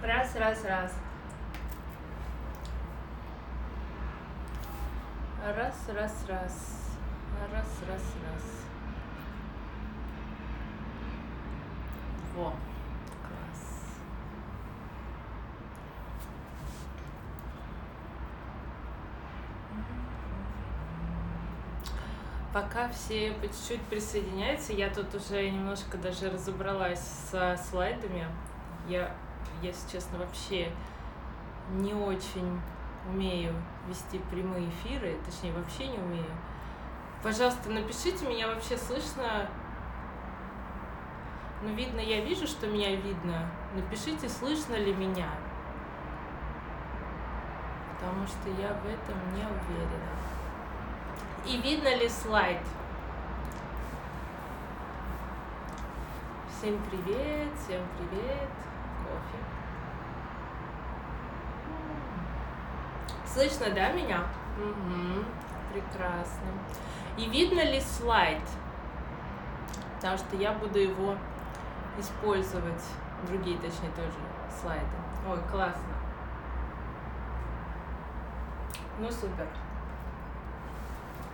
Раз, раз, раз. Раз, раз, раз. Раз, раз, раз. Во. Класс. Пока все по чуть-чуть присоединяются, я тут уже немножко даже разобралась со слайдами. Я, если честно, вообще не очень умею вести прямые эфиры, точнее, вообще не умею. Пожалуйста, напишите, меня вообще слышно. Ну, видно, я вижу, что меня видно. Напишите, слышно ли меня. Потому что я в этом не уверена. И видно ли слайд? Всем привет, всем привет. Кофе. Слышно, да, меня? Угу, прекрасно. И видно ли слайд? Потому что я буду его использовать, другие, точнее, тоже слайды. Ой, классно. Ну, супер.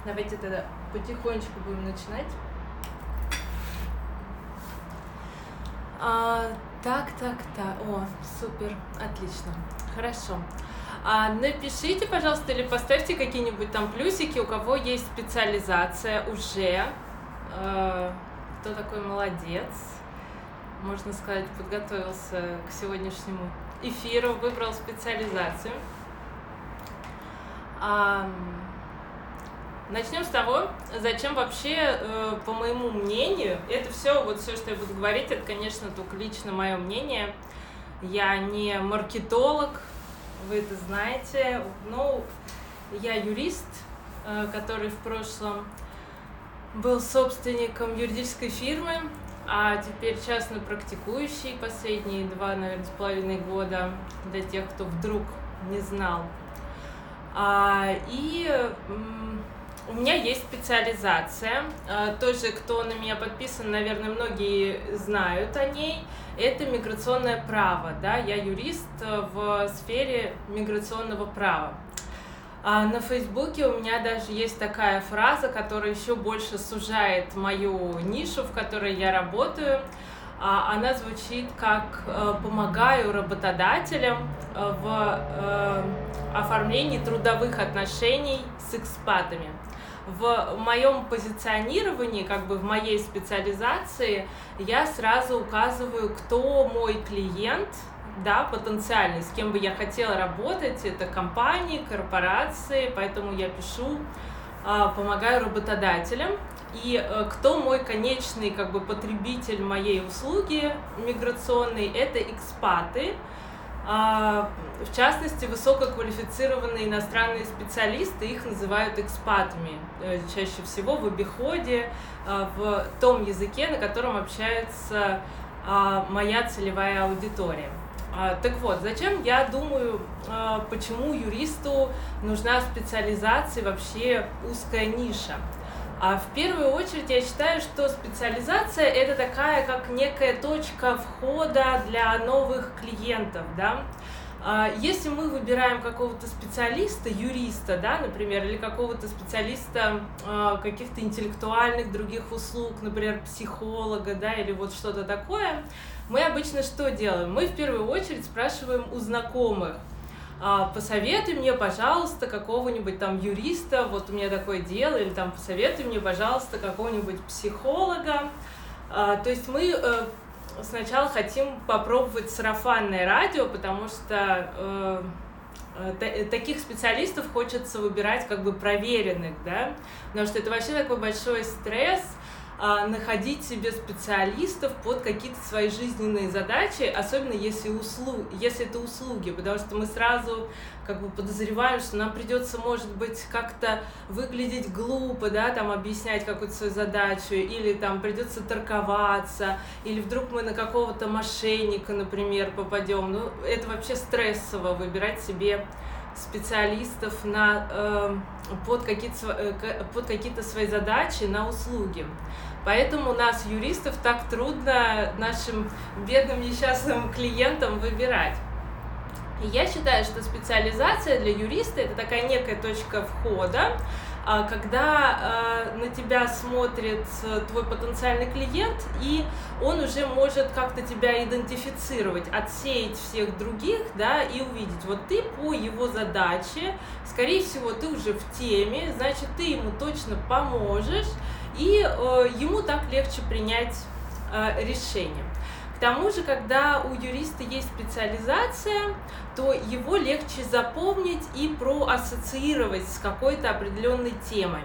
Давайте тогда потихонечку будем начинать. А, так, так, так. О, супер, отлично. Хорошо. А, напишите, пожалуйста, или поставьте какие-нибудь там плюсики, у кого есть специализация уже. А, кто такой молодец. Можно сказать, подготовился к сегодняшнему эфиру, выбрал специализацию. А, Начнем с того, зачем вообще, э, по моему мнению, это все, вот все, что я буду говорить, это, конечно, только лично мое мнение. Я не маркетолог, вы это знаете, но я юрист, э, который в прошлом был собственником юридической фирмы, а теперь частно практикующий последние два, наверное, с половиной года, для тех, кто вдруг не знал. А, и у меня есть специализация. А, тоже, кто на меня подписан, наверное, многие знают о ней. Это миграционное право. Да? Я юрист в сфере миграционного права. А на Фейсбуке у меня даже есть такая фраза, которая еще больше сужает мою нишу, в которой я работаю. А, она звучит как э, «помогаю работодателям э, в э, оформлении трудовых отношений с экспатами» в моем позиционировании, как бы в моей специализации, я сразу указываю, кто мой клиент, да, потенциальный, с кем бы я хотела работать, это компании, корпорации, поэтому я пишу, а, помогаю работодателям, и э, кто мой конечный как бы потребитель моей услуги миграционной, это экспаты, в частности, высококвалифицированные иностранные специалисты, их называют экспатами, э, чаще всего в обиходе, а, в том языке, на котором общается а, моя целевая аудитория. Так вот, зачем я думаю, почему юристу нужна специализация вообще узкая ниша? А в первую очередь я считаю, что специализация это такая как некая точка входа для новых клиентов, да. А если мы выбираем какого-то специалиста, юриста, да, например, или какого-то специалиста а, каких-то интеллектуальных других услуг, например, психолога, да, или вот что-то такое, мы обычно что делаем? Мы в первую очередь спрашиваем у знакомых, а, посоветуй мне, пожалуйста, какого-нибудь там юриста, вот у меня такое дело, или там посоветуй мне, пожалуйста, какого-нибудь психолога. А, то есть мы э, сначала хотим попробовать сарафанное радио, потому что э, э, таких специалистов хочется выбирать как бы проверенных, да, потому что это вообще такой большой стресс, находить себе специалистов под какие-то свои жизненные задачи, особенно если, услуг, если это услуги, потому что мы сразу как бы подозреваем, что нам придется, может быть, как-то выглядеть глупо, да, там объяснять какую-то свою задачу, или там придется торговаться, или вдруг мы на какого-то мошенника, например, попадем. Ну, это вообще стрессово выбирать себе специалистов на, э, под какие-то э, под какие-то свои задачи на услуги. Поэтому нас, юристов, так трудно нашим бедным несчастным клиентам выбирать. я считаю, что специализация для юриста это такая некая точка входа, когда а, на тебя смотрит э, твой потенциальный клиент, и он уже может как-то тебя идентифицировать, отсеять всех других, да, и увидеть, вот ты по его задаче, скорее всего, ты уже в теме, значит, ты ему точно поможешь, и э, ему так легче принять э, решение. К тому же, когда у юриста есть специализация, то его легче запомнить и проассоциировать с какой-то определенной темой.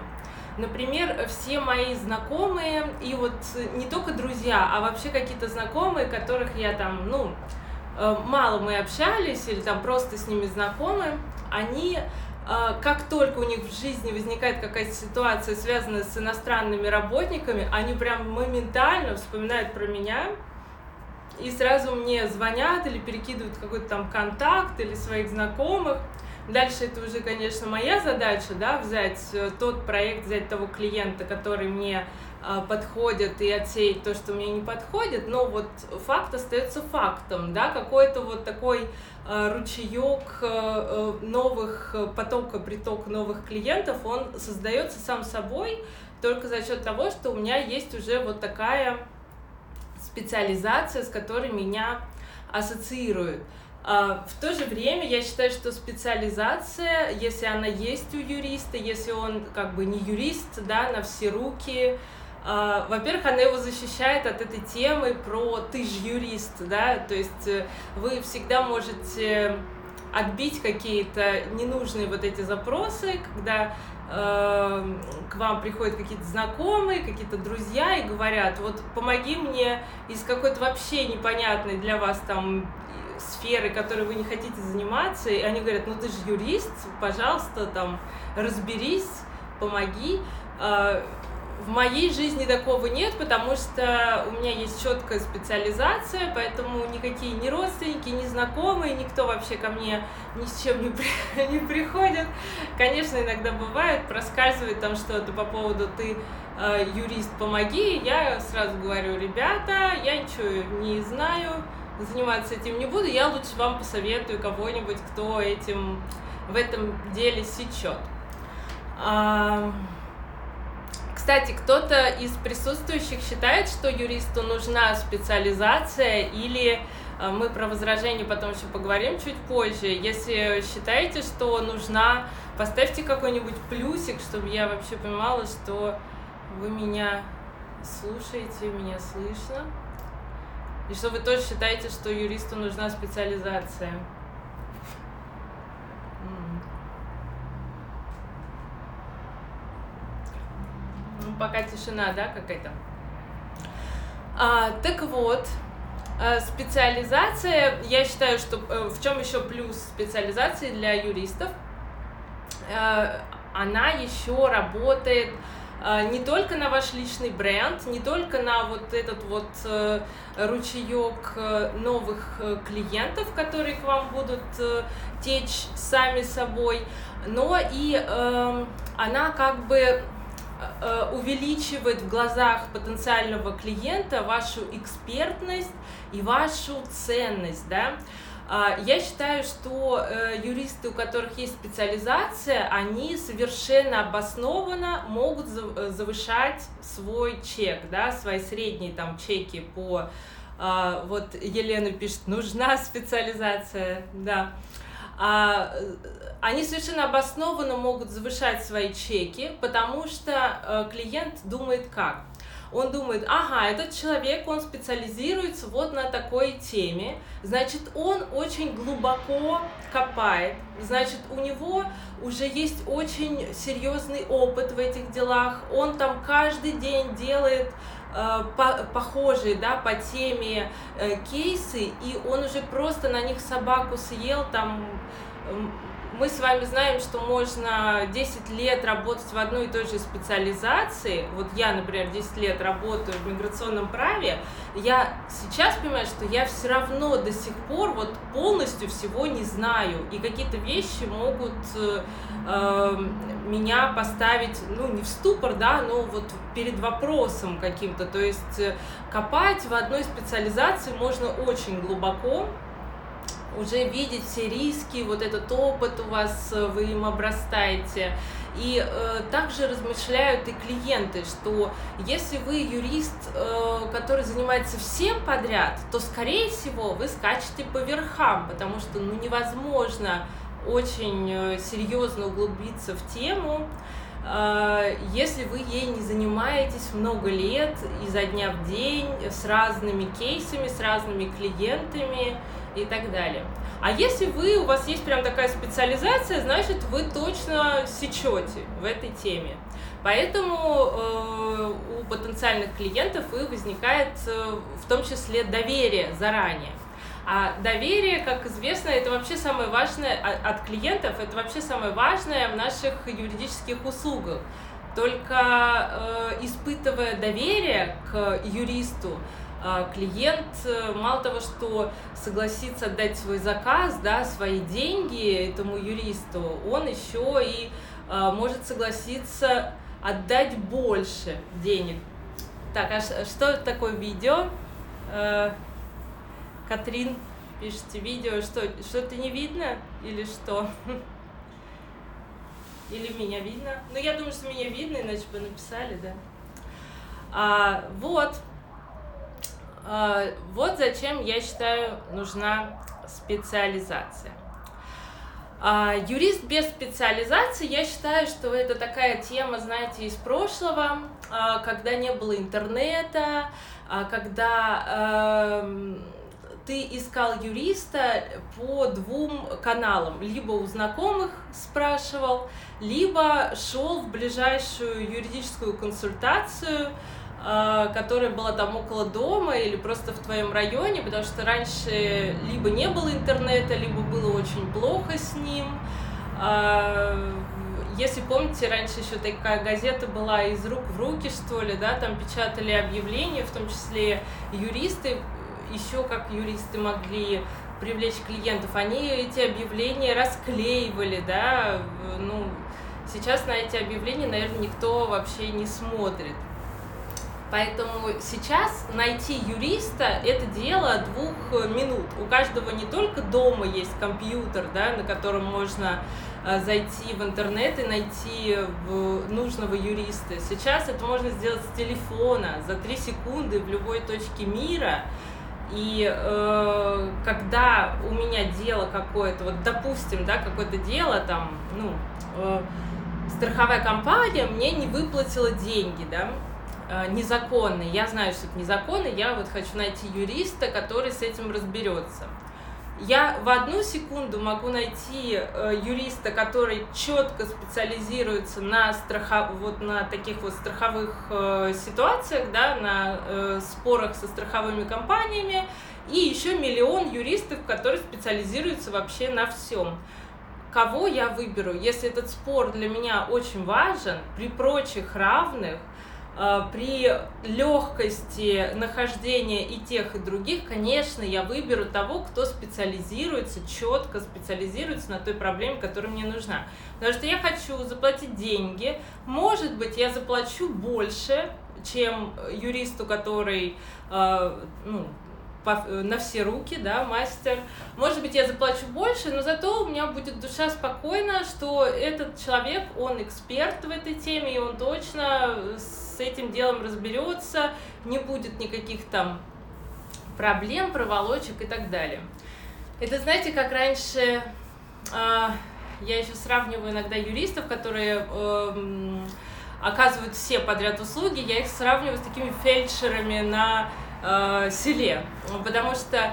Например, все мои знакомые, и вот не только друзья, а вообще какие-то знакомые, которых я там, ну, э, мало мы общались или там просто с ними знакомы, они э, как только у них в жизни возникает какая-то ситуация, связанная с иностранными работниками, они прям моментально вспоминают про меня, и сразу мне звонят или перекидывают какой-то там контакт или своих знакомых. Дальше это уже, конечно, моя задача, да, взять э, тот проект, взять того клиента, который мне э, подходит и отсеять то, что мне не подходит, но вот факт остается фактом, да, какой-то вот такой э, ручеек э новых э, потока, приток новых клиентов, он создается сам собой только за счет того, что у меня есть уже вот такая специализация, с которой меня ассоциируют. А, в то же время я считаю, что специализация, если она есть у юриста, если он как бы не юрист, да, на все руки, а, во-первых, она его защищает от этой темы про «ты же юрист», да, то есть э, вы всегда можете отбить какие-то ненужные вот эти запросы, когда к вам приходят какие-то знакомые, какие-то друзья и говорят, вот помоги мне из какой-то вообще непонятной для вас там сферы, которой вы не хотите заниматься, и они говорят, ну ты же юрист, пожалуйста, там разберись, помоги. В моей жизни такого нет, потому что у меня есть четкая специализация, поэтому никакие ни родственники, ни знакомые, никто вообще ко мне ни с чем не, при, не приходит. Конечно, иногда бывает, проскальзывает там что-то по поводу «ты э, юрист, помоги», я сразу говорю, ребята, я ничего не знаю, заниматься этим не буду, я лучше вам посоветую кого-нибудь, кто этим в этом деле сечет. А... Кстати, кто-то из присутствующих считает, что юристу нужна специализация или э, мы про возражение потом еще поговорим чуть позже. Если считаете, что нужна, поставьте какой-нибудь плюсик, чтобы я вообще понимала, что вы меня слушаете, меня слышно. И что вы тоже считаете, что юристу нужна специализация. Пока тишина, да, какая-то. А, так вот, э, специализация, я считаю, что э, в чем еще плюс специализации для юристов, э, она еще работает не только на ваш личный бренд, не только на вот этот вот ручеек новых клиентов, которые к вам будут течь сами собой, но и эм, она как бы увеличивает в глазах потенциального клиента вашу экспертность и вашу ценность, да. А, я считаю, что э, юристы, у которых есть специализация, они совершенно обоснованно могут э, завышать свой чек, да, свои средние там чеки по а, вот Елена пишет, нужна специализация, да. Они совершенно обоснованно могут завышать свои чеки, потому что э, клиент думает как? Он думает, ага, этот человек, он специализируется вот на такой теме, значит, он очень глубоко копает, значит, у него уже есть очень серьезный опыт в этих делах, он там каждый день делает э, по, похожие, да, по теме э, кейсы, и он уже просто на них собаку съел, там мы с вами знаем, что можно 10 лет работать в одной и той же специализации. Вот я, например, 10 лет работаю в миграционном праве. Я сейчас понимаю, что я все равно до сих пор вот полностью всего не знаю. И какие-то вещи могут э, меня поставить, ну, не в ступор, да, но вот перед вопросом каким-то. То есть э, копать в одной специализации можно очень глубоко, уже видеть все риски, вот этот опыт у вас, э, вы им обрастаете. И э, также размышляют и клиенты, что если вы юрист, э, который занимается всем подряд, то, скорее всего, вы скачете по верхам, потому что ну, невозможно очень э, серьезно углубиться в тему, э, если вы ей не занимаетесь много лет, изо дня в день, с разными кейсами, с разными клиентами и так далее. А если вы, у вас есть прям такая специализация, значит, вы точно сечете в этой теме. Поэтому э, у потенциальных клиентов и возникает э, в том числе доверие заранее. А доверие, как известно, это вообще самое важное от клиентов, это вообще самое важное в наших юридических услугах. Только э, испытывая доверие к юристу, клиент э, мало того, что согласится отдать свой заказ, да, свои деньги этому юристу, он еще и э, может согласиться отдать больше денег. Так, а что такое видео? Э, Катрин, пишите видео, что, что-то не видно или что? Или меня видно? Ну, я думаю, что меня видно, иначе бы написали, да. А, вот. А, вот зачем, я считаю, нужна специализация. А, юрист без специализации, я считаю, что это такая тема, знаете, из прошлого, а, когда не было интернета, когда... А, ты искал юриста по двум каналам. Либо у знакомых спрашивал, либо шел в ближайшую юридическую консультацию, которая была там около дома или просто в твоем районе, потому что раньше либо не было интернета, либо было очень плохо с ним. А, если помните, раньше еще такая газета была из рук в руки, что ли, да, там печатали объявления, в том числе юристы еще как юристы могли привлечь клиентов, они эти объявления расклеивали, да, ну, сейчас на эти объявления, наверное, никто вообще не смотрит. Поэтому сейчас найти юриста – это дело двух минут. У каждого не только дома есть компьютер, да, на котором можно э, зайти в интернет и найти нужного юриста. Сейчас это можно сделать с телефона за три секунды в любой точке мира – и э, когда у меня дело какое-то, вот допустим, да, какое-то дело там, ну, э, страховая компания мне не выплатила деньги, да, э, незаконные. Я знаю, что это незаконно, я вот хочу найти юриста, который с этим разберется я в одну секунду могу найти э, юриста, который четко специализируется на страхов... вот на таких вот страховых э, ситуациях, да, на спорах со страховыми компаниями, и еще миллион юристов, которые специализируются вообще на всем. Кого я выберу? Если этот спор для меня очень важен, при прочих равных, при легкости нахождения и тех, и других, конечно, я выберу того, кто специализируется, четко специализируется на той проблеме, которая мне нужна. Потому что я хочу заплатить деньги, может быть, я заплачу больше, чем юристу, который а, ну, на все руки, да, мастер. Может быть, я заплачу больше, но зато у меня будет душа спокойна, что этот человек, он эксперт в этой теме, и он точно с этим делом разберется, не будет никаких там проблем, проволочек и так далее. Это, знаете, как раньше, э, я еще сравниваю иногда юристов, которые э, оказывают все подряд услуги, я их сравниваю с такими фельдшерами на э, селе, потому что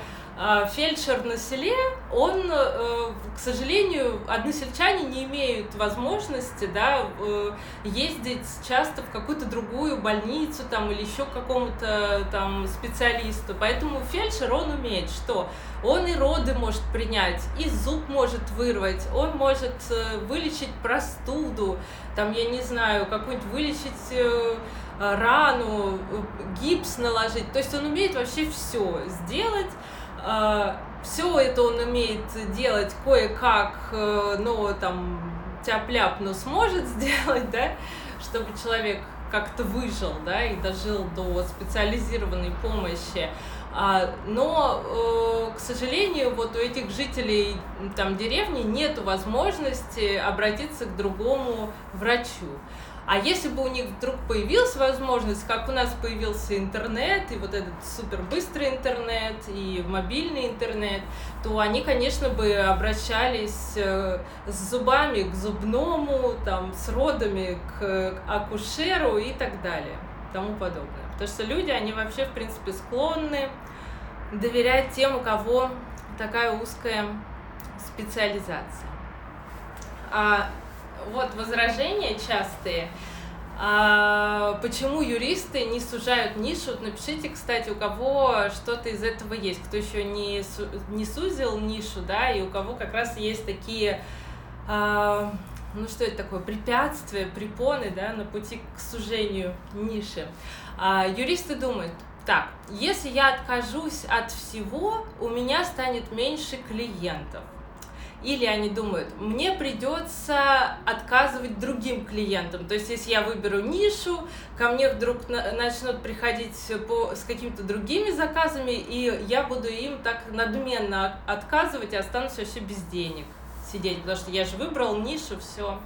фельдшер на селе, он, э, к сожалению, односельчане не имеют возможности да, ездить часто в какую-то другую больницу там, или еще к какому-то там специалисту. Поэтому фельдшер, он умеет что? Он и роды может принять, и зуб может вырвать, он может э, вылечить простуду, там, я не знаю, какую-нибудь вылечить э, рану, гипс наложить. То есть он умеет вообще все сделать. А, все это он умеет делать кое-как, э, но там тяп-ляп, но сможет сделать, да, чтобы человек как-то выжил, да, и дожил до специализированной помощи. А, но, э, к сожалению, вот у этих жителей там деревни нет возможности обратиться к другому врачу. А если бы у них вдруг появилась возможность, как у нас появился интернет, и вот этот супер быстрый интернет, и мобильный интернет, то они, конечно, бы обращались э, с зубами к зубному, там, с родами к акушеру и так далее, тому подобное. Потому что люди, они вообще, в принципе, склонны доверять тем, у кого такая узкая специализация. А вот возражения частые. А почему юристы не сужают нишу? Напишите, кстати, у кого что-то из этого есть, кто еще не, су не сузил нишу, да, и у кого как раз есть такие, а, ну что это такое, препятствия, препоны, да, на пути к сужению ниши. А, юристы думают, так, если я откажусь от всего, у меня станет меньше клиентов. Или они думают, мне придется отказывать другим клиентам. То есть, если я выберу нишу, ко мне вдруг начнут приходить по, с какими-то другими заказами, и я буду им так надменно отказывать и останусь вообще без денег сидеть, потому что я же выбрал нишу, все.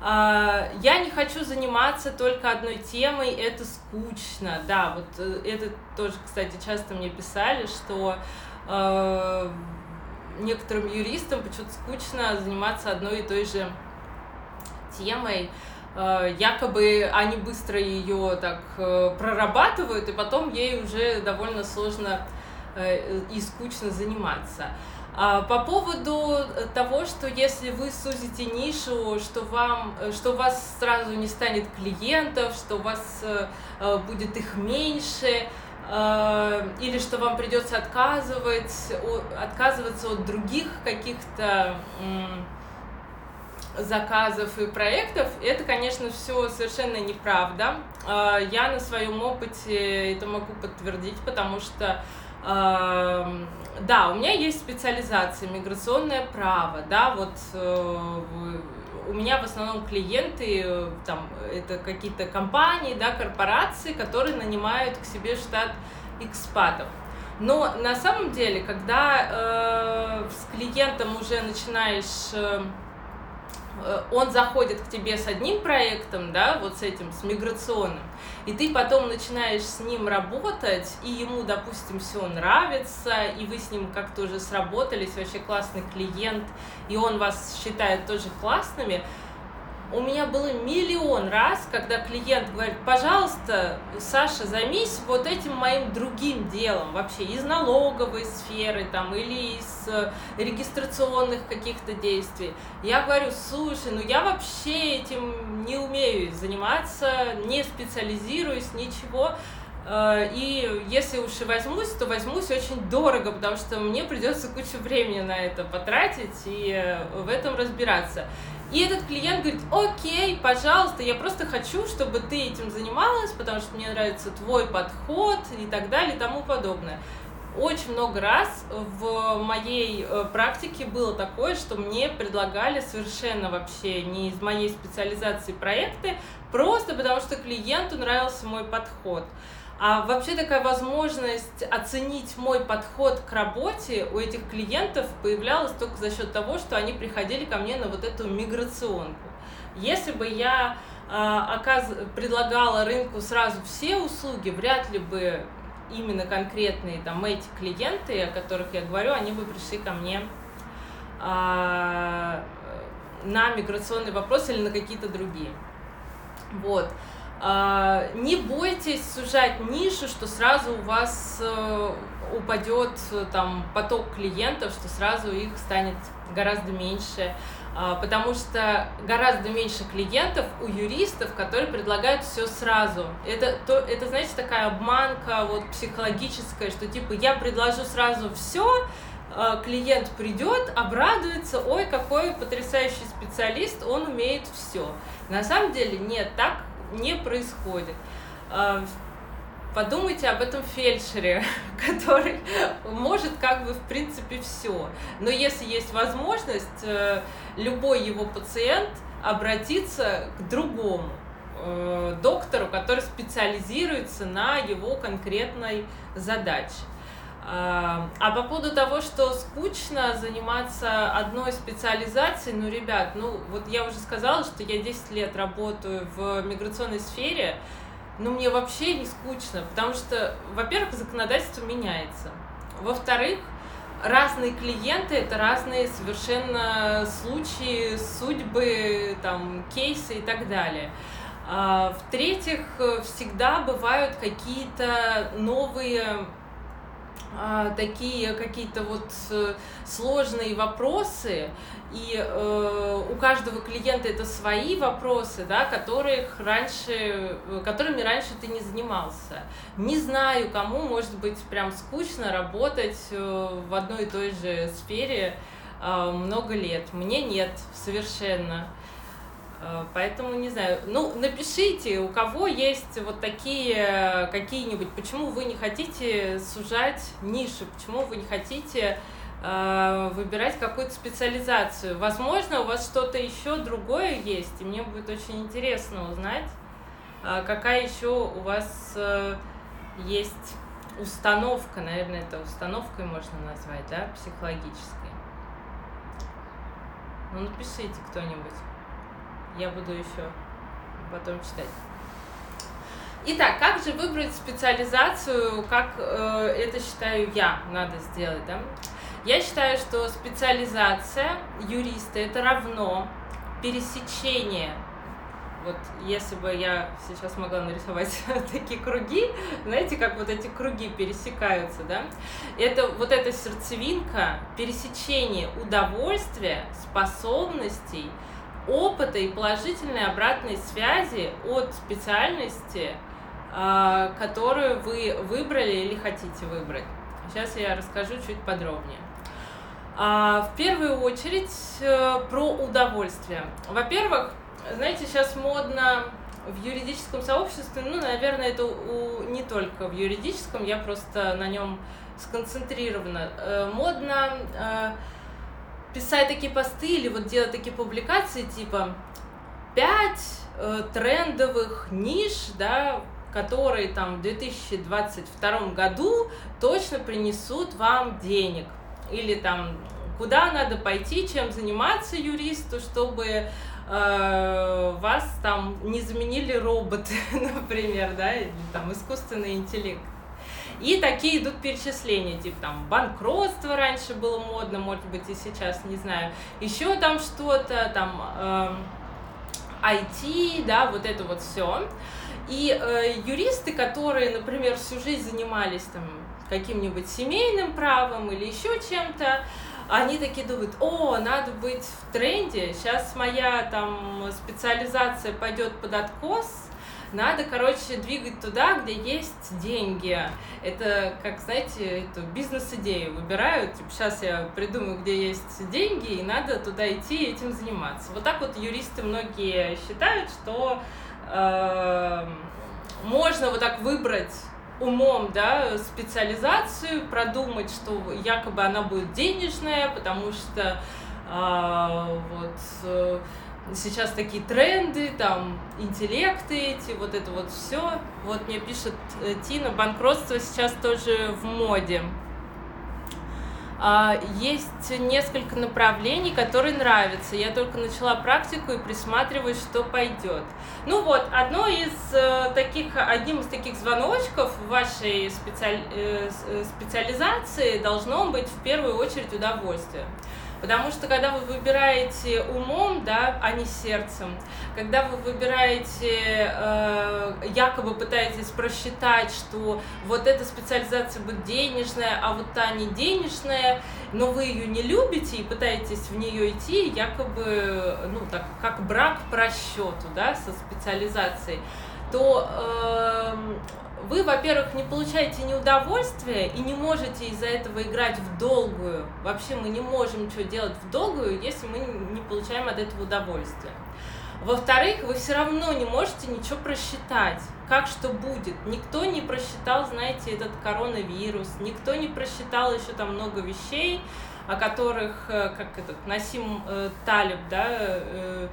А, я не хочу заниматься только одной темой, это скучно. Да, вот э, это тоже, кстати, часто мне писали, что э, некоторым юристам почему-то скучно заниматься одной и той же темой. Э, якобы они быстро ее так э, прорабатывают, и потом ей уже довольно сложно э, и скучно заниматься. А, по поводу того, что если вы сузите нишу, что, вам, что у вас сразу не станет клиентов, что у вас будет их меньше, или что вам придется отказывать, отказываться от других каких-то заказов и проектов, это, конечно, все совершенно неправда. А, я на своем опыте это могу подтвердить, потому что да, у меня есть специализация миграционное право, да, вот э, у меня в основном клиенты, э, там, это какие-то компании, да, корпорации, которые нанимают к себе штат экспатов. Но на самом деле, когда э, с клиентом уже начинаешь э, он заходит к тебе с одним проектом, да, вот с этим, с миграционным, и ты потом начинаешь с ним работать, и ему, допустим, все нравится, и вы с ним как-то уже сработались, вообще классный клиент, и он вас считает тоже классными, у меня было миллион раз, когда клиент говорит, пожалуйста, Саша, займись вот этим моим другим делом, вообще из налоговой сферы там или из э, регистрационных каких-то действий. Я говорю, слушай, ну я вообще этим не умею заниматься, не специализируюсь, ничего. Э, и если уж и возьмусь, то возьмусь очень дорого, потому что мне придется кучу времени на это потратить и э, в этом разбираться. И этот клиент говорит, окей, пожалуйста, я просто хочу, чтобы ты этим занималась, потому что мне нравится твой подход и так далее и тому подобное. Очень много раз в моей э, практике было такое, что мне предлагали совершенно вообще не из моей специализации проекты, просто потому что клиенту нравился мой подход. А вообще такая возможность оценить мой подход к работе у этих клиентов появлялась только за счет того, что они приходили ко мне на вот эту миграционку. Если бы я э, оказ... предлагала рынку сразу все услуги, вряд ли бы именно конкретные там эти клиенты, о которых я говорю, они бы пришли ко мне э, на миграционный вопрос или на какие-то другие. Вот. А, не бойтесь сужать нишу, что сразу у вас э, упадет э, там поток клиентов, что сразу их станет гораздо меньше, а, потому что гораздо меньше клиентов у юристов, которые предлагают все сразу. Это, то, это знаете, такая обманка вот психологическая, что типа я предложу сразу все, а, клиент придет, обрадуется, ой, какой потрясающий специалист, он умеет все. На самом деле нет, так не происходит. А, подумайте об этом фельдшере, который может как бы в принципе все. Но если есть возможность, э, любой его пациент обратиться к другому э, доктору, который специализируется на его конкретной задаче. А, по поводу того, что скучно заниматься одной специализацией, ну, ребят, ну, вот я уже сказала, что я 10 лет работаю в миграционной сфере, ну, мне вообще не скучно, потому что, во-первых, законодательство меняется. Во-вторых, разные клиенты это разные совершенно случаи, судьбы, там, кейсы и так далее. А, в-третьих, всегда бывают какие-то новые такие какие-то вот э, сложные вопросы, и э, у каждого клиента это свои вопросы, да, которых раньше, которыми раньше ты не занимался. Не знаю, кому может быть прям скучно работать э, в одной и той же сфере э, много лет. Мне нет совершенно. Э, поэтому не знаю. Ну, напишите, у кого есть вот такие какие-нибудь, почему вы не хотите сужать ниши, почему вы не хотите э, выбирать какую-то специализацию. Возможно, у вас что-то еще другое есть, и мне будет очень интересно узнать, э, какая еще у вас э, есть установка, наверное, это установкой можно назвать, да, психологической. Ну, напишите кто-нибудь. Я буду еще потом читать. Итак, как же выбрать специализацию, как э, это считаю я надо сделать, да? Я считаю, что специализация юриста это равно пересечение вот если бы я сейчас могла нарисовать такие круги, знаете, как вот эти круги пересекаются, да, это вот эта сердцевинка, пересечение удовольствия, способностей, опыта и положительной обратной связи от специальности, а, которую вы выбрали или хотите выбрать. Сейчас я расскажу чуть подробнее. А, в первую очередь э, про удовольствие. Во-первых, знаете, сейчас модно в юридическом сообществе, ну, наверное, это у, не только в юридическом, я просто на нем сконцентрирована. Э, модно э, писать такие посты или вот делать такие публикации типа пять э, трендовых ниш, да, которые там в 2022 году точно принесут вам денег. Или там куда надо пойти, чем заниматься юристу, чтобы э, вас там не заменили роботы, например, да, или там искусственный интеллект. И такие идут перечисления, типа там банкротство раньше было модно, может быть и сейчас, не знаю, еще там что-то, там э, IT, да, вот это вот все. И э, юристы, которые, например, всю жизнь занимались там каким-нибудь семейным правом или еще чем-то, они такие думают, о, надо быть в тренде, сейчас моя там специализация пойдет под откос, надо, короче, двигать туда, где есть деньги. Это, как, знаете, эту бизнес-идею выбирают. Типа, сейчас я придумаю, где есть деньги, и надо туда идти и этим заниматься. Вот так вот юристы многие считают, что э, можно вот так выбрать умом, да, специализацию, продумать, что якобы она будет денежная, потому что э, вот э, сейчас такие тренды, там, интеллекты эти, вот это вот все. Вот мне пишет э, Тина, банкротство сейчас тоже в моде. А, есть несколько направлений, которые нравятся. Я только начала практику и присматриваюсь, что пойдет. Ну вот, одно из э, таких, одним из таких звоночков в вашей специаль, э, специализации должно быть в первую очередь удовольствие. Потому что когда вы выбираете умом, да, а не сердцем, когда вы выбираете, э, якобы пытаетесь просчитать, что вот эта специализация будет денежная, а вот та не денежная, но вы ее не любите и пытаетесь в нее идти, якобы, ну, так, как брак по расчету, да, со специализацией, то э, вы, во-первых, не получаете ни удовольствия и не можете из-за этого играть в долгую. Вообще мы не можем ничего делать в долгую, если мы не получаем от этого удовольствия. Во-вторых, вы все равно не можете ничего просчитать, как что будет. Никто не просчитал, знаете, этот коронавирус, никто не просчитал еще там много вещей, о которых, э, как этот Насим э, Талиб, да, э,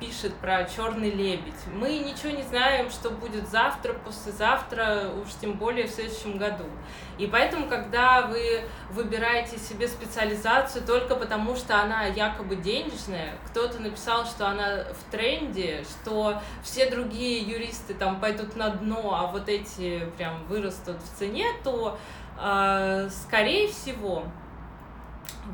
пишет про черный лебедь. Мы ничего не знаем, что будет завтра, послезавтра, уж тем более в следующем году. И поэтому, когда вы выбираете себе специализацию только потому, что она якобы денежная, кто-то написал, что она в тренде, что все другие юристы там пойдут на дно, а вот эти прям вырастут в цене, то, э, скорее всего,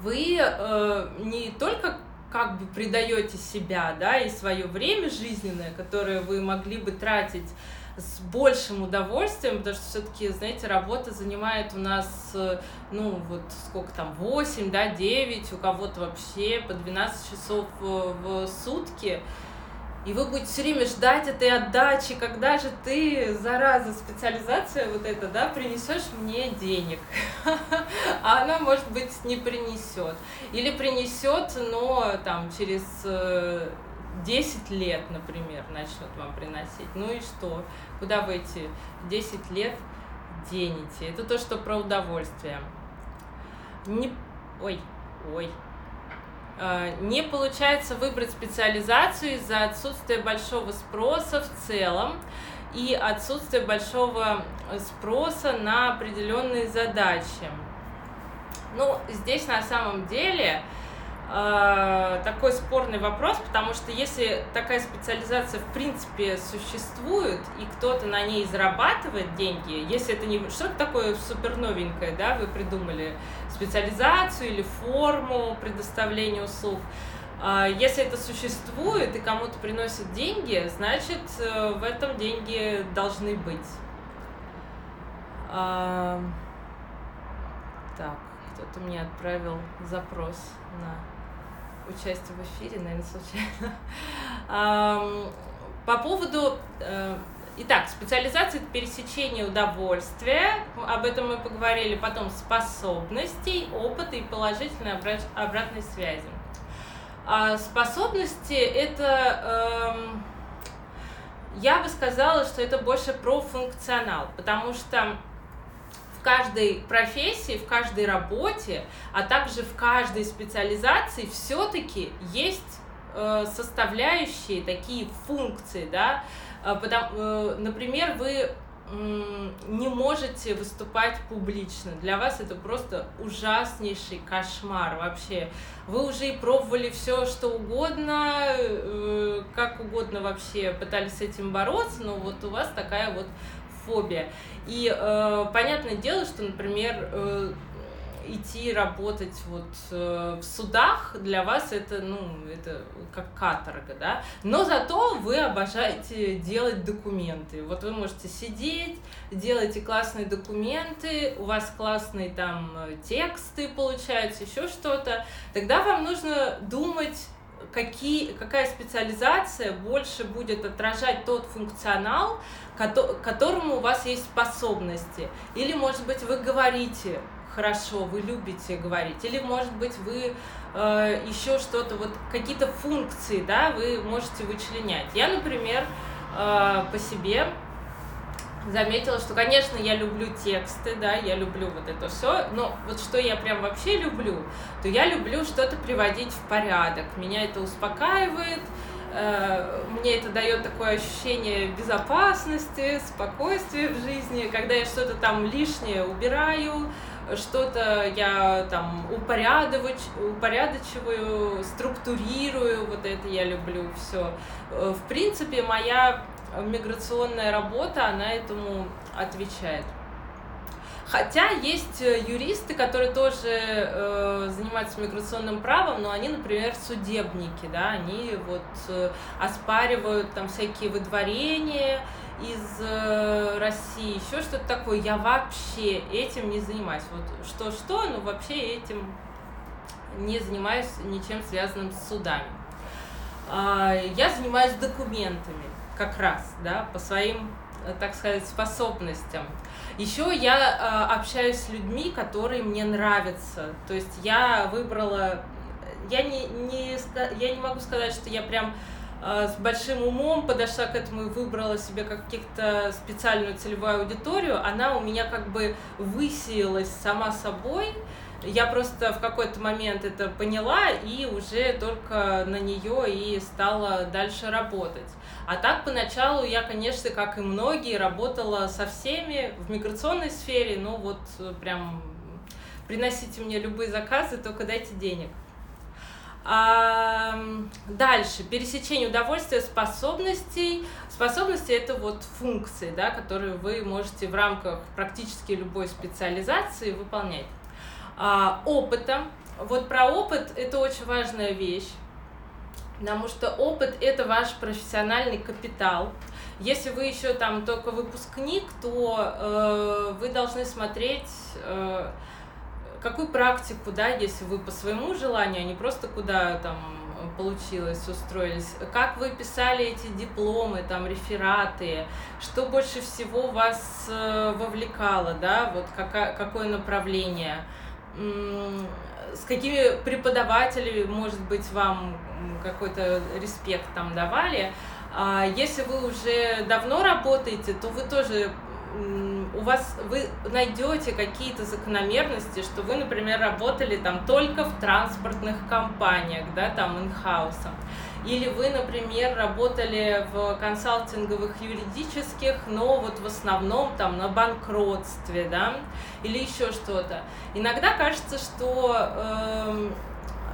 вы э, не только как бы предаете себя, да, и свое время жизненное, которое вы могли бы тратить с большим удовольствием, потому что все-таки, знаете, работа занимает у нас, э, ну, вот сколько там, 8, да, 9, у кого-то вообще по 12 часов в сутки, и вы будете все время ждать этой отдачи, когда же ты, зараза, специализация вот эта, да, принесешь мне денег. А она, может быть, не принесет. Или принесет, но там через 10 э, лет, например, начнет вам приносить. Ну и что? Куда вы эти 10 лет денете? Это то, что про удовольствие. Не... Ой, ой, не получается выбрать специализацию из-за отсутствия большого спроса в целом и отсутствия большого спроса на определенные задачи. Ну, здесь на самом деле э, такой спорный вопрос, потому что если такая специализация в принципе существует и кто-то на ней зарабатывает деньги, если это не что-то такое супер новенькое, да, вы придумали специализацию или форму предоставления услуг. А, если это существует и кому-то приносит деньги, значит, э, в этом деньги должны быть. А, так, кто-то мне отправил запрос на участие в эфире, наверное, случайно. По поводу э, Итак, специализация – это пересечение удовольствия, об этом мы поговорили, потом способностей, опыта и положительной обратной связи. А способности – это, эм, я бы сказала, что это больше про функционал, потому что каждой профессии, в каждой работе, а также в каждой специализации все-таки есть э, составляющие такие функции, да, а, потому, э, например, вы не можете выступать публично. Для вас это просто ужаснейший кошмар вообще. Вы уже и пробовали все, что угодно, э, как угодно вообще пытались с этим бороться, но вот у вас такая вот фобия. И э, понятное дело, что, например, э, идти работать вот э, в судах для вас это, ну, это как каторга, да, но зато вы обожаете делать документы. Вот вы можете сидеть, делаете классные документы, у вас классные там тексты получаются, еще что-то. Тогда вам нужно думать какие, какая специализация больше будет отражать тот функционал, которому у вас есть способности. Или, может быть, вы говорите хорошо, вы любите говорить, или, может быть, вы э, еще что-то, вот какие-то функции, да, вы можете вычленять. Я, например, э, по себе заметила, что, конечно, я люблю тексты, да, я люблю вот это все, но вот что я прям вообще люблю, то я люблю что-то приводить в порядок. Меня это успокаивает, э, мне это дает такое ощущение безопасности, спокойствия в жизни, когда я что-то там лишнее убираю, что-то я там упорядочиваю, структурирую, вот это я люблю все. Э, в принципе, моя миграционная работа, она этому отвечает. Хотя есть э, юристы, которые тоже э, занимаются миграционным правом, но они, например, судебники, да, они вот э, оспаривают там всякие выдворения, из э, России, еще что-то такое, я вообще этим не занимаюсь. Вот что-что, но вообще этим не занимаюсь ничем связанным с судами. А, я занимаюсь документами как раз, да, по своим, так сказать, способностям. Еще я э, общаюсь с людьми, которые мне нравятся. То есть я выбрала, я не, не, я не могу сказать, что я прям а, с большим умом подошла к этому и выбрала себе каких-то специальную целевую аудиторию, она у меня как бы высеялась сама собой. Я просто в какой-то момент это поняла и уже только на нее и стала дальше работать. А так поначалу я, конечно, как и многие, работала со всеми в миграционной сфере, ну вот прям приносите мне любые заказы, только дайте денег. А, дальше, пересечение удовольствия способностей. Способности это вот функции, да, которые вы можете в рамках практически любой специализации выполнять. А, опыта. Вот про опыт это очень важная вещь. Потому что опыт это ваш профессиональный капитал. Если вы еще там только выпускник, то э, вы должны смотреть э, какую практику, да, если вы по своему желанию, а не просто куда там получилось, устроились, как вы писали эти дипломы, там, рефераты, что больше всего вас э, вовлекало, да, вот какая, какое направление, с какими преподавателями, может быть, вам какой-то респект там давали, а если вы уже давно работаете, то вы тоже у вас вы найдете какие-то закономерности, что вы, например, работали там только в транспортных компаниях, да, там инхаусом. Или вы, например, работали в консалтинговых юридических, но вот в основном там на банкротстве, да, или еще что-то. Иногда кажется, что э,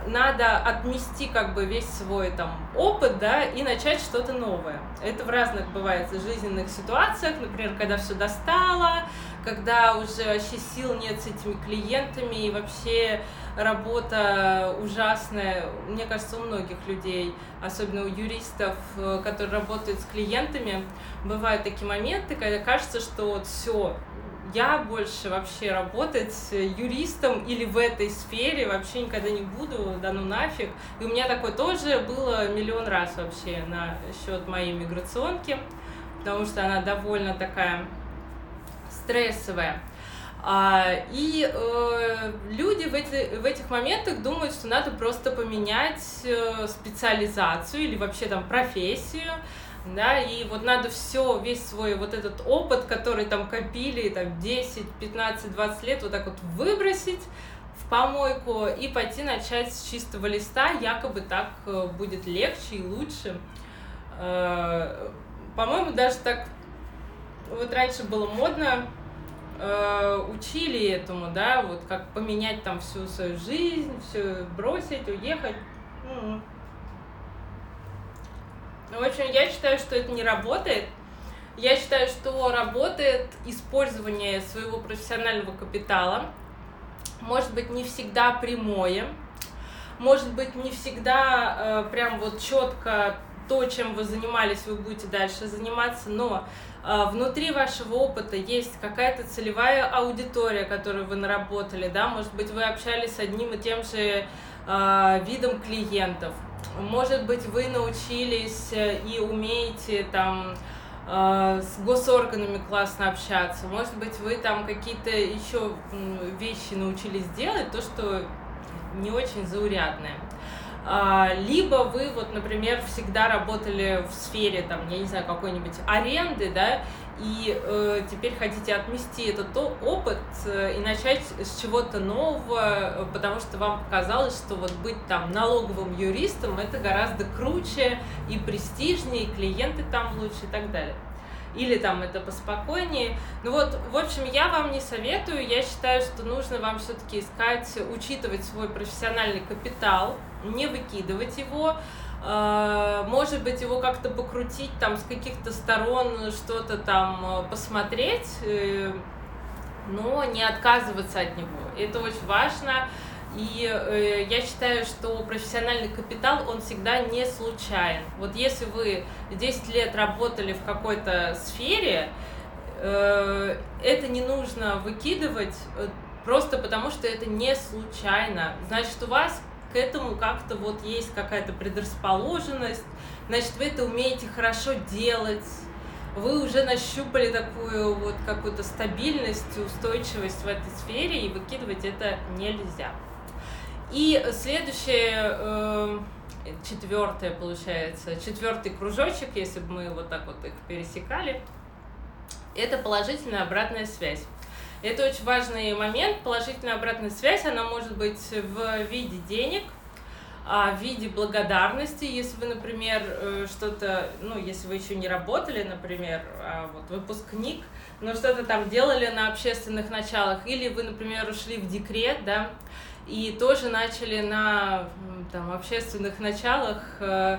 надо отмести как бы весь свой там опыт, да, и начать что-то новое. Это в разных бывает жизненных ситуациях, например, когда все достало, когда уже вообще сил нет с этими клиентами и вообще работа ужасная. Мне кажется, у многих людей, особенно у юристов, э, которые работают с клиентами, бывают такие моменты, когда кажется, что вот все, я больше вообще работать юристом или в этой сфере вообще никогда не буду, да ну нафиг. И у меня такое тоже было миллион раз вообще на счет моей миграционки, потому что она довольно такая стрессовая. А, и э, люди в, эти, в этих моментах думают, что надо просто поменять э, специализацию или вообще там профессию, да, и вот надо все, весь свой вот этот опыт, который там копили, там 10, 15, 20 лет, вот так вот выбросить в помойку и пойти начать с чистого листа, якобы так э, будет легче и лучше. Э, по-моему, даже так вот раньше было модно, э, учили этому, да, вот как поменять там всю свою жизнь, все бросить, уехать. В общем, я считаю, что это не работает. Я считаю, что работает использование своего профессионального капитала. Может быть, не всегда прямое. Может быть, не всегда э, прям вот четко то, чем вы занимались, вы будете дальше заниматься, но внутри вашего опыта есть какая-то целевая аудитория, которую вы наработали, да, может быть, вы общались с одним и тем же э, видом клиентов, может быть, вы научились э, и умеете там э, с госорганами классно общаться. Может быть, вы там какие-то еще вещи научились делать, то, что не очень заурядное. А, либо вы, вот, например, всегда работали в сфере, там, я не знаю, какой-нибудь аренды, да, и э, теперь хотите отмести этот опыт э, и начать с чего-то нового, потому что вам показалось, что вот быть там налоговым юристом это гораздо круче и престижнее, и клиенты там лучше и так далее. Или там это поспокойнее. Ну вот, в общем, я вам не советую. Я считаю, что нужно вам все-таки искать, учитывать свой профессиональный капитал, не выкидывать его, а, может быть, его как-то покрутить там с каких-то сторон, что-то там э, посмотреть, э, но не отказываться от него. Это очень важно. И э, я считаю, что профессиональный капитал, он всегда не случайен. Вот если вы 10 лет работали в какой-то сфере, э, это не нужно выкидывать э, просто потому, что это не случайно. Значит, у вас к этому как-то вот есть какая-то предрасположенность, значит, вы это умеете хорошо делать, вы уже нащупали такую вот какую-то стабильность, устойчивость в этой сфере, и выкидывать это нельзя. И следующее, э, четвертое получается, четвертый кружочек, если бы мы вот так вот их пересекали, это положительная обратная связь. Это очень важный момент. Положительная обратная связь, она может быть в виде денег, а, в виде благодарности, если вы, например, э, что-то, ну, если вы еще не работали, например, а вот выпускник, но что-то там делали на общественных началах, или вы, например, ушли в декрет, да, и тоже начали на там, общественных началах э,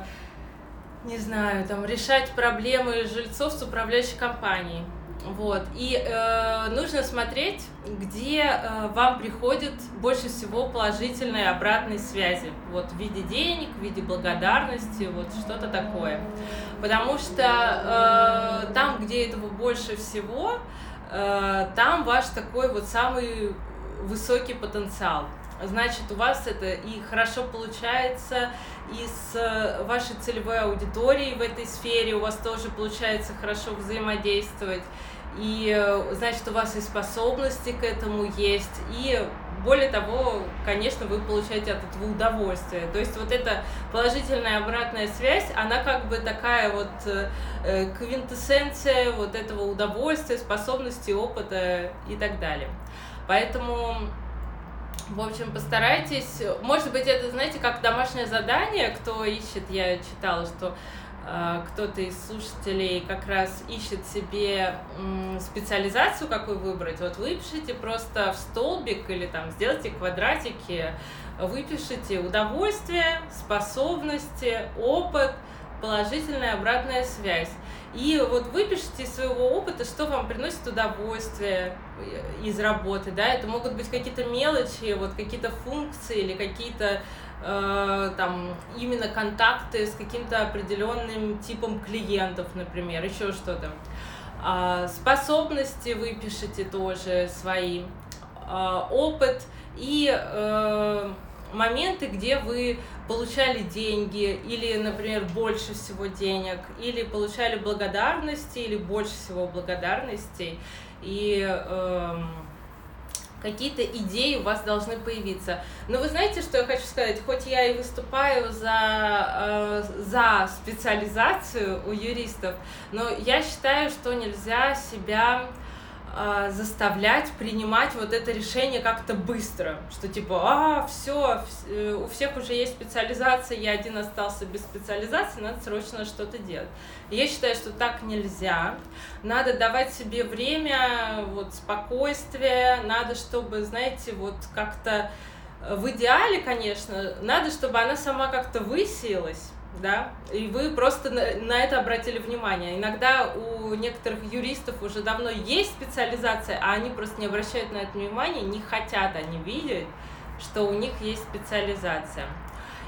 не знаю, там решать проблемы жильцов с управляющей компанией. Вот. И э, нужно смотреть, где э, вам приходит больше всего положительной обратной связи. Вот в виде денег, в виде благодарности, вот что-то такое. Потому что э, там, где этого больше всего, э, там ваш такой вот самый высокий потенциал значит, у вас это и хорошо получается, и с э, вашей целевой аудиторией в этой сфере у вас тоже получается хорошо взаимодействовать, и э, значит, у вас и способности к этому есть, и более того, конечно, вы получаете от этого удовольствие. То есть вот эта положительная обратная связь, она как бы такая вот э, квинтэссенция вот этого удовольствия, способности, опыта и так далее. Поэтому в общем, постарайтесь. Может быть, это, знаете, как домашнее задание, кто ищет, я читала, что э, кто-то из слушателей как раз ищет себе м, специализацию, какую выбрать. Вот выпишите просто в столбик или там сделайте квадратики, выпишите удовольствие, способности, опыт, положительная обратная связь. И вот выпишите из своего опыта, что вам приносит удовольствие э, из работы, да, это могут быть какие-то мелочи, вот какие-то функции или какие-то э, там именно контакты с каким-то определенным типом клиентов, например, еще что-то. Э, способности выпишите тоже свои, э, опыт и э, моменты, где вы получали деньги, или, например, больше всего денег, или получали благодарности, или больше всего благодарностей, и э, какие-то идеи у вас должны появиться. Но вы знаете, что я хочу сказать? Хоть я и выступаю за, э, за специализацию у юристов, но я считаю, что нельзя себя а, заставлять принимать вот это решение как-то быстро, что типа, а, все, э, у всех уже есть специализация, я один остался без специализации, надо срочно что-то делать. я считаю, что так нельзя. Надо давать себе время, вот, спокойствие, надо, чтобы, знаете, вот как-то э, в идеале, конечно, надо, чтобы она сама как-то высеялась, да, и вы просто на, на это обратили внимание. Иногда у некоторых юристов уже давно есть специализация, а они просто не обращают на это внимания, не хотят они видеть, что у них есть специализация.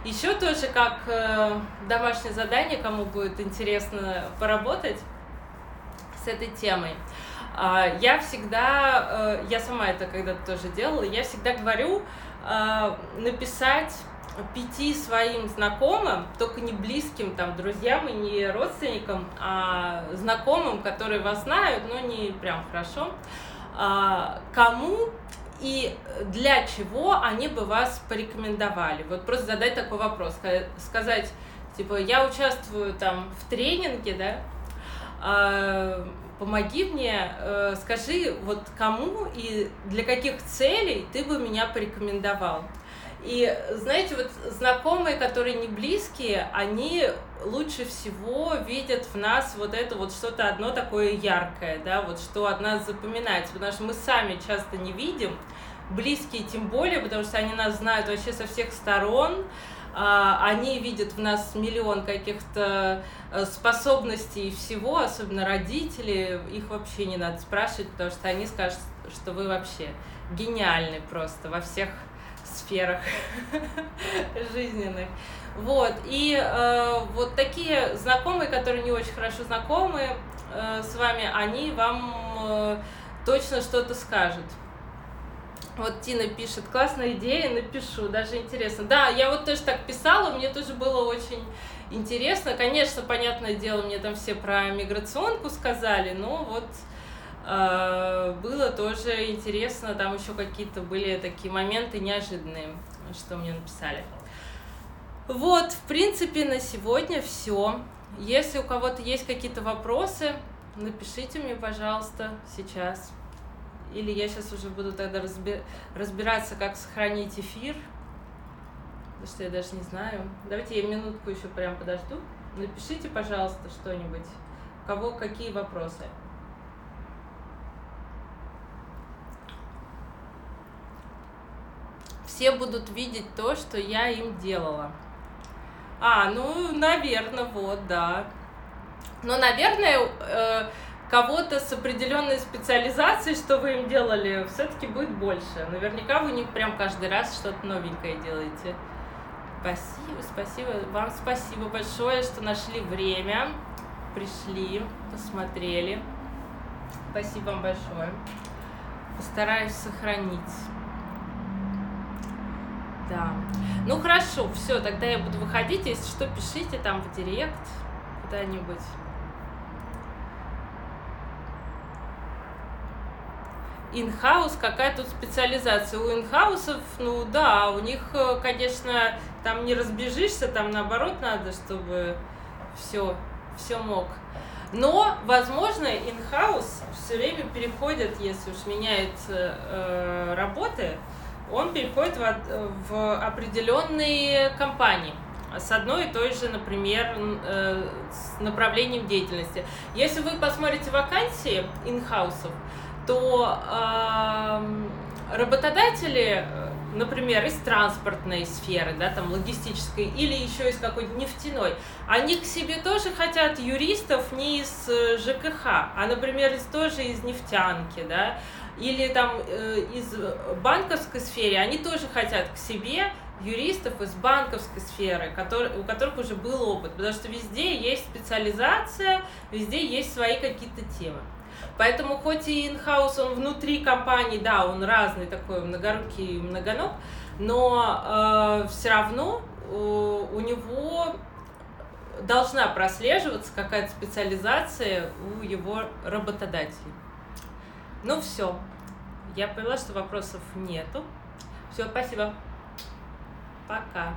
Еще тоже как э, домашнее задание, кому будет интересно поработать с этой темой. Э, я всегда, э, я сама это когда-то тоже делала, я всегда говорю э, написать пяти своим знакомым, только не близким там друзьям и не родственникам, а знакомым, которые вас знают, но не прям хорошо, а, кому и для чего они бы вас порекомендовали. Вот просто задать такой вопрос, сказать, типа, я участвую там в тренинге, да, а, помоги мне, э, скажи, вот кому и для каких целей ты бы меня порекомендовал. И знаете, вот знакомые, которые не близкие, они лучше всего видят в нас вот это вот что-то одно такое яркое, да, вот что от нас запоминается, потому что мы сами часто не видим, близкие тем более, потому что они нас знают вообще со всех сторон, а, они видят в нас миллион каких-то э, способностей и всего, особенно родители, их вообще не надо спрашивать, потому что они скажут, что вы вообще гениальны просто во всех сферах жизненных. Вот, и э, вот такие знакомые, которые не очень хорошо знакомы э, с вами, они вам э, точно что-то скажут. Вот Тина пишет, классная идея, напишу, даже интересно. Да, я вот тоже так писала, мне тоже было очень интересно. Конечно, понятное дело, мне там все про миграционку сказали, но вот было тоже интересно, там еще какие-то были такие моменты неожиданные, что мне написали. Вот, в принципе, на сегодня все. Если у кого-то есть какие-то вопросы, напишите мне, пожалуйста, сейчас. или я сейчас уже буду тогда разби... разбираться, как сохранить эфир. Потому что я даже не знаю. Давайте я минутку еще прям подожду. Напишите, пожалуйста, что-нибудь. У кого какие вопросы? Все будут видеть то, что я им делала. А, ну, наверное, вот, да. Но, наверное, э, кого-то с определенной специализацией, что вы им делали, все-таки будет больше. Наверняка вы не прям каждый раз что-то новенькое делаете. Спасибо, спасибо. Вам спасибо большое, что нашли время, пришли, посмотрели. Спасибо вам большое. Постараюсь сохранить. Да. Ну хорошо, все, тогда я буду выходить. Если что, пишите там в директ куда-нибудь. инхаус, какая тут специализация. У инхаусов, ну да, у них, э, конечно, там не разбежишься, там наоборот надо, чтобы все, все мог. Но, возможно, инхаус все время переходит, если уж меняется э, работы, он переходит в, в определенные компании с одной и той же, например, э, с направлением деятельности. Если вы посмотрите вакансии инхаусов, то э, работодатели, например, из транспортной сферы, да, там логистической, или еще из какой-то нефтяной, они к себе тоже хотят юристов не из э, ЖКХ, а, например, из тоже из нефтянки, да, или там э, из банковской сферы, они тоже хотят к себе юристов из банковской сферы, который, у которых уже был опыт, потому что везде есть специализация, везде есть свои какие-то темы. Поэтому хоть и инхаус, он внутри компании, да, он разный такой, многорукий, многоног, но э, все равно э, у него должна прослеживаться какая-то специализация у его работодателей. Ну все, я поняла, что вопросов нету. Все, спасибо. Пока.